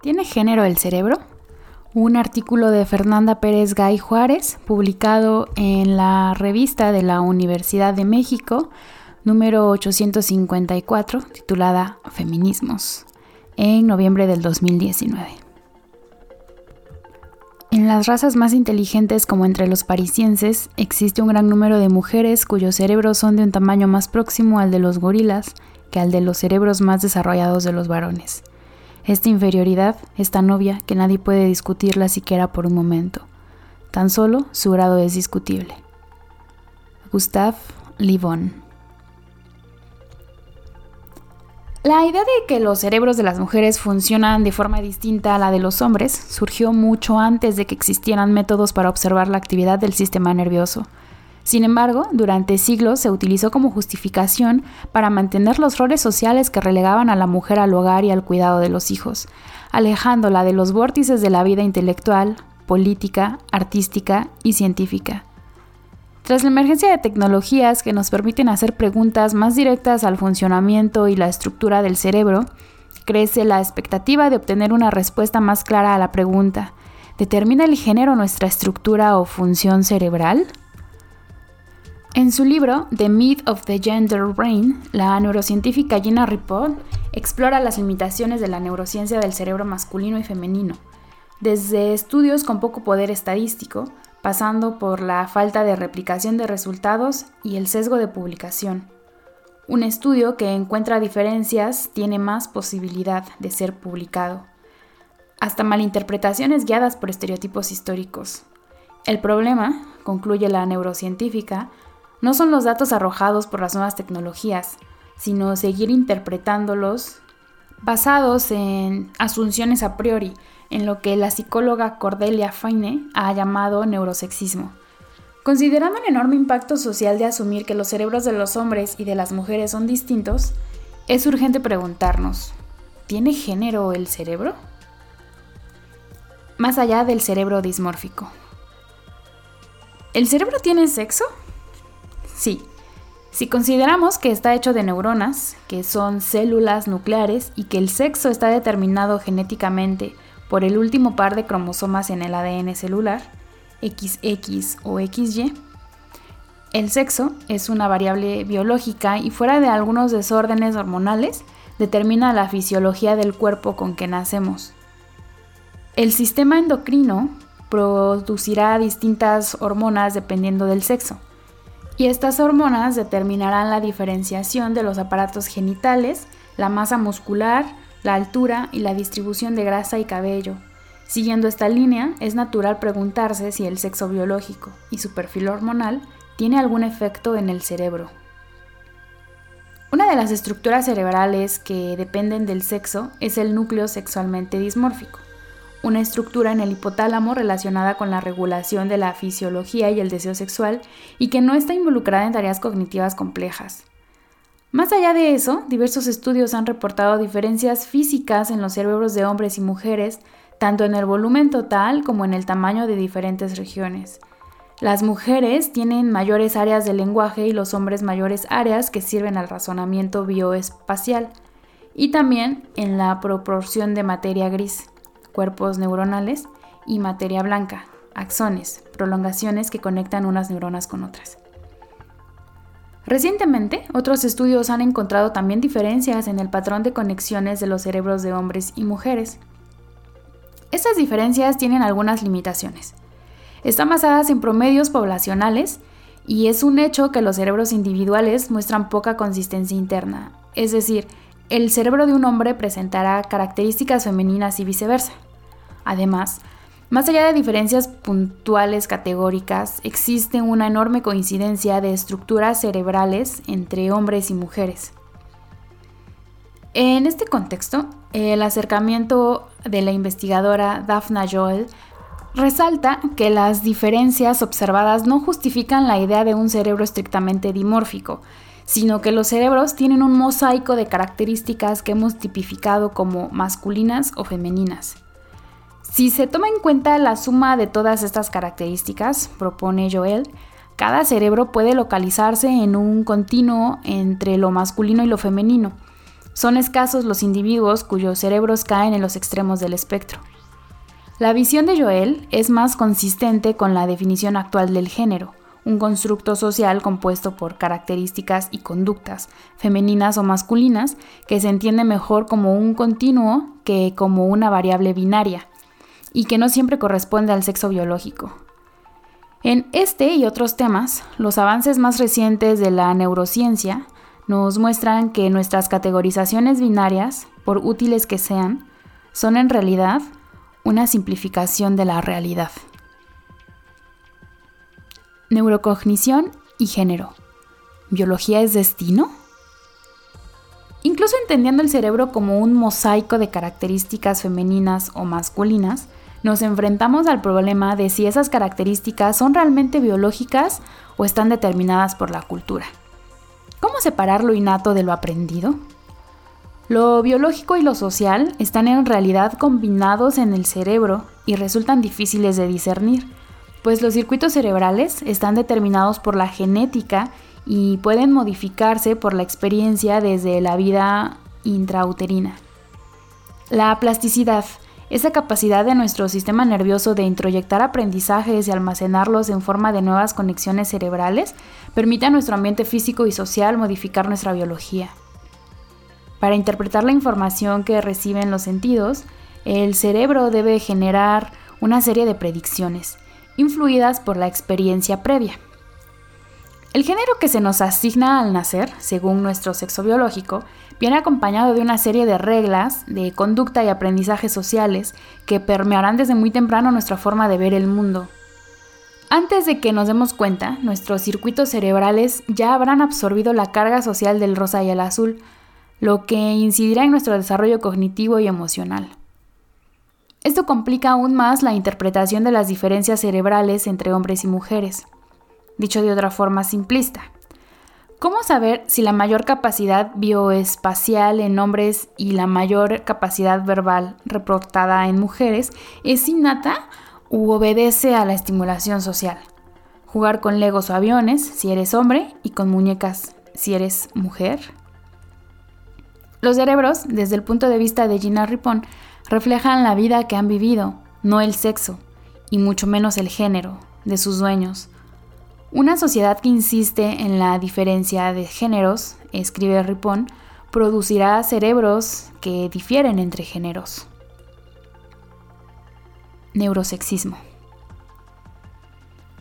¿Tiene género el cerebro? Un artículo de Fernanda Pérez Gay Juárez, publicado en la revista de la Universidad de México, número 854, titulada Feminismos, en noviembre del 2019. En las razas más inteligentes como entre los parisienses existe un gran número de mujeres cuyos cerebros son de un tamaño más próximo al de los gorilas que al de los cerebros más desarrollados de los varones. Esta inferioridad es tan obvia que nadie puede discutirla siquiera por un momento. Tan solo su grado es discutible. Gustave Le Bon La idea de que los cerebros de las mujeres funcionan de forma distinta a la de los hombres surgió mucho antes de que existieran métodos para observar la actividad del sistema nervioso. Sin embargo, durante siglos se utilizó como justificación para mantener los roles sociales que relegaban a la mujer al hogar y al cuidado de los hijos, alejándola de los vórtices de la vida intelectual, política, artística y científica. Tras la emergencia de tecnologías que nos permiten hacer preguntas más directas al funcionamiento y la estructura del cerebro, crece la expectativa de obtener una respuesta más clara a la pregunta, ¿determina el género nuestra estructura o función cerebral? En su libro The Myth of the Gender Brain, la neurocientífica Gina Ripoll explora las limitaciones de la neurociencia del cerebro masculino y femenino, desde estudios con poco poder estadístico, pasando por la falta de replicación de resultados y el sesgo de publicación. Un estudio que encuentra diferencias tiene más posibilidad de ser publicado, hasta malinterpretaciones guiadas por estereotipos históricos. El problema, concluye la neurocientífica, no son los datos arrojados por las nuevas tecnologías, sino seguir interpretándolos basados en asunciones a priori, en lo que la psicóloga Cordelia Feine ha llamado neurosexismo. Considerando el enorme impacto social de asumir que los cerebros de los hombres y de las mujeres son distintos, es urgente preguntarnos, ¿tiene género el cerebro? Más allá del cerebro dismórfico. ¿El cerebro tiene sexo? Sí. Si consideramos que está hecho de neuronas, que son células nucleares, y que el sexo está determinado genéticamente por el último par de cromosomas en el ADN celular, XX o XY, el sexo es una variable biológica y fuera de algunos desórdenes hormonales, determina la fisiología del cuerpo con que nacemos. El sistema endocrino producirá distintas hormonas dependiendo del sexo y estas hormonas determinarán la diferenciación de los aparatos genitales, la masa muscular, la altura y la distribución de grasa y cabello. Siguiendo esta línea, es natural preguntarse si el sexo biológico y su perfil hormonal tiene algún efecto en el cerebro. Una de las estructuras cerebrales que dependen del sexo es el núcleo sexualmente dismórfico una estructura en el hipotálamo relacionada con la regulación de la fisiología y el deseo sexual y que no está involucrada en tareas cognitivas complejas. Más allá de eso, diversos estudios han reportado diferencias físicas en los cerebros de hombres y mujeres, tanto en el volumen total como en el tamaño de diferentes regiones. Las mujeres tienen mayores áreas de lenguaje y los hombres mayores áreas que sirven al razonamiento bioespacial, y también en la proporción de materia gris cuerpos neuronales, y materia blanca, axones, prolongaciones que conectan unas neuronas con otras. Recientemente, otros estudios han encontrado también diferencias en el patrón de conexiones de los cerebros de hombres y mujeres. Estas diferencias tienen algunas limitaciones. Están basadas en promedios poblacionales y es un hecho que los cerebros individuales muestran poca consistencia interna, es decir, el cerebro de un hombre presentará características femeninas y viceversa. Además, más allá de diferencias puntuales categóricas, existe una enorme coincidencia de estructuras cerebrales entre hombres y mujeres. En este contexto, el acercamiento de la investigadora Daphna Joel resalta que las diferencias observadas no justifican la idea de un cerebro estrictamente dimórfico, sino que los cerebros tienen un mosaico de características que hemos tipificado como masculinas o femeninas. Si se toma en cuenta la suma de todas estas características, propone Joel, cada cerebro puede localizarse en un continuo entre lo masculino y lo femenino. Son escasos los individuos cuyos cerebros caen en los extremos del espectro. La visión de Joel es más consistente con la definición actual del género, un constructo social compuesto por características y conductas, femeninas o masculinas, que se entiende mejor como un continuo que como una variable binaria, y que no siempre corresponde al sexo biológico. En este y otros temas, los avances más recientes de la neurociencia nos muestran que nuestras categorizaciones binarias, por útiles que sean, son en realidad una simplificación de la realidad. Neurocognición y género. ¿Biología es destino? Incluso entendiendo el cerebro como un mosaico de características femeninas o masculinas, nos enfrentamos al problema de si esas características son realmente biológicas o están determinadas por la cultura. ¿Cómo separar lo innato de lo aprendido? Lo biológico y lo social están en realidad combinados en el cerebro y resultan difíciles de discernir, pues los circuitos cerebrales están determinados por la genética y pueden modificarse por la experiencia desde la vida intrauterina. La plasticidad, esa capacidad de nuestro sistema nervioso de introyectar aprendizajes y almacenarlos en forma de nuevas conexiones cerebrales, permite a nuestro ambiente físico y social modificar nuestra biología. Para interpretar la información que reciben los sentidos, el cerebro debe generar una serie de predicciones, influidas por la experiencia previa. El género que se nos asigna al nacer, según nuestro sexo biológico, viene acompañado de una serie de reglas de conducta y aprendizajes sociales que permearán desde muy temprano nuestra forma de ver el mundo. Antes de que nos demos cuenta, nuestros circuitos cerebrales ya habrán absorbido la carga social del rosa y el azul, lo que incidirá en nuestro desarrollo cognitivo y emocional. Esto complica aún más la interpretación de las diferencias cerebrales entre hombres y mujeres. Dicho de otra forma simplista, ¿cómo saber si la mayor capacidad bioespacial en hombres y la mayor capacidad verbal reportada en mujeres es innata u obedece a la estimulación social? Jugar con legos o aviones si eres hombre y con muñecas si eres mujer. Los cerebros, desde el punto de vista de Gina Ripon, reflejan la vida que han vivido, no el sexo, y mucho menos el género, de sus dueños. Una sociedad que insiste en la diferencia de géneros, escribe Ripon, producirá cerebros que difieren entre géneros. Neurosexismo.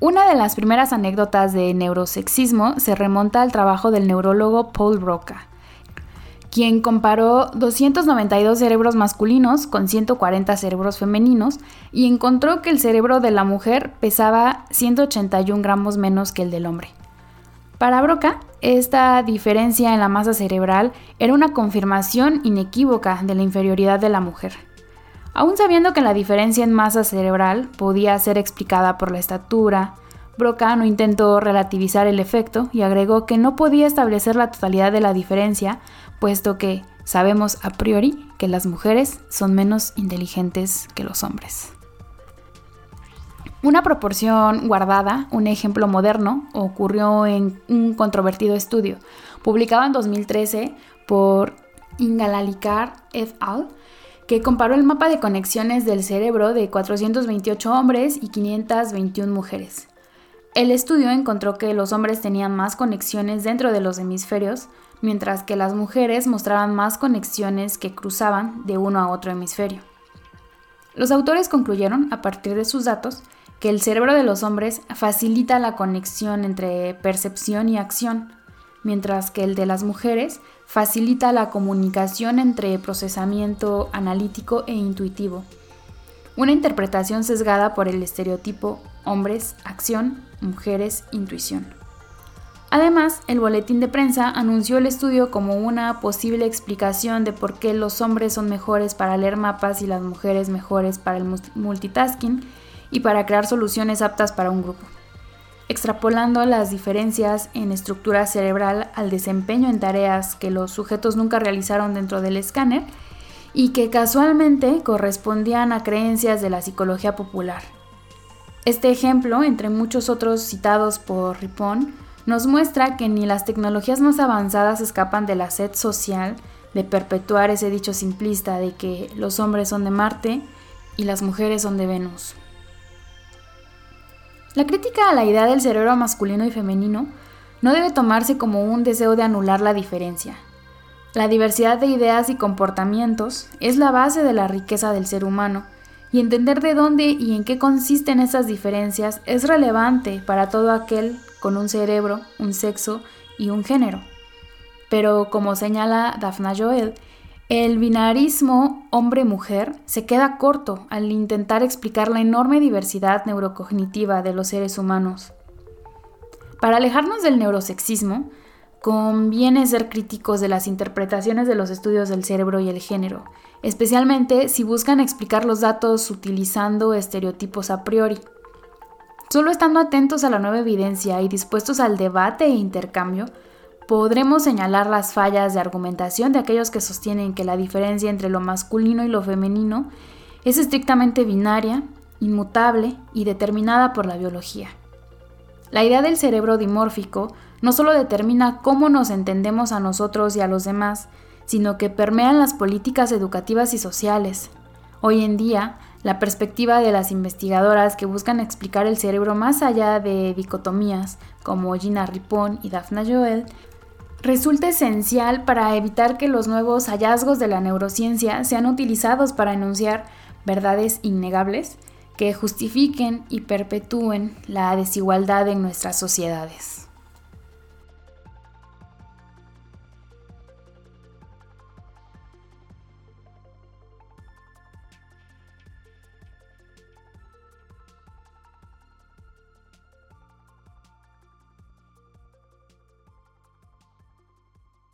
Una de las primeras anécdotas de neurosexismo se remonta al trabajo del neurólogo Paul Broca, quien comparó 292 cerebros masculinos con 140 cerebros femeninos y encontró que el cerebro de la mujer pesaba 181 gramos menos que el del hombre. Para Broca, esta diferencia en la masa cerebral era una confirmación inequívoca de la inferioridad de la mujer. Aún sabiendo que la diferencia en masa cerebral podía ser explicada por la estatura, Broca no intentó relativizar el efecto y agregó que no podía establecer la totalidad de la diferencia puesto que sabemos a priori que las mujeres son menos inteligentes que los hombres. Una proporción guardada, un ejemplo moderno, ocurrió en un controvertido estudio, publicado en 2013 por Ingalalikar et al., que comparó el mapa de conexiones del cerebro de 428 hombres y 521 mujeres. El estudio encontró que los hombres tenían más conexiones dentro de los hemisferios, mientras que las mujeres mostraban más conexiones que cruzaban de uno a otro hemisferio. Los autores concluyeron, a partir de sus datos, que el cerebro de los hombres facilita la conexión entre percepción y acción, mientras que el de las mujeres facilita la comunicación entre procesamiento analítico e intuitivo. Una interpretación sesgada por el estereotipo hombres, acción, mujeres, intuición. Además, el boletín de prensa anunció el estudio como una posible explicación de por qué los hombres son mejores para leer mapas y las mujeres mejores para el multitasking y para crear soluciones aptas para un grupo, extrapolando las diferencias en estructura cerebral al desempeño en tareas que los sujetos nunca realizaron dentro del escáner y que casualmente correspondían a creencias de la psicología popular. Este ejemplo, entre muchos otros citados por Ripon, nos muestra que ni las tecnologías más avanzadas escapan de la sed social de perpetuar ese dicho simplista de que los hombres son de Marte y las mujeres son de Venus. La crítica a la idea del cerebro masculino y femenino no debe tomarse como un deseo de anular la diferencia. La diversidad de ideas y comportamientos es la base de la riqueza del ser humano, y entender de dónde y en qué consisten esas diferencias es relevante para todo aquel con un cerebro, un sexo y un género. Pero como señala Daphna Joel, el binarismo hombre-mujer se queda corto al intentar explicar la enorme diversidad neurocognitiva de los seres humanos. Para alejarnos del neurosexismo, conviene ser críticos de las interpretaciones de los estudios del cerebro y el género, especialmente si buscan explicar los datos utilizando estereotipos a priori. Solo estando atentos a la nueva evidencia y dispuestos al debate e intercambio, podremos señalar las fallas de argumentación de aquellos que sostienen que la diferencia entre lo masculino y lo femenino es estrictamente binaria, inmutable y determinada por la biología. La idea del cerebro dimórfico no solo determina cómo nos entendemos a nosotros y a los demás, sino que permean las políticas educativas y sociales. Hoy en día, la perspectiva de las investigadoras que buscan explicar el cerebro más allá de dicotomías, como Gina Ripon y Daphna Joel, resulta esencial para evitar que los nuevos hallazgos de la neurociencia sean utilizados para enunciar verdades innegables que justifiquen y perpetúen la desigualdad en nuestras sociedades.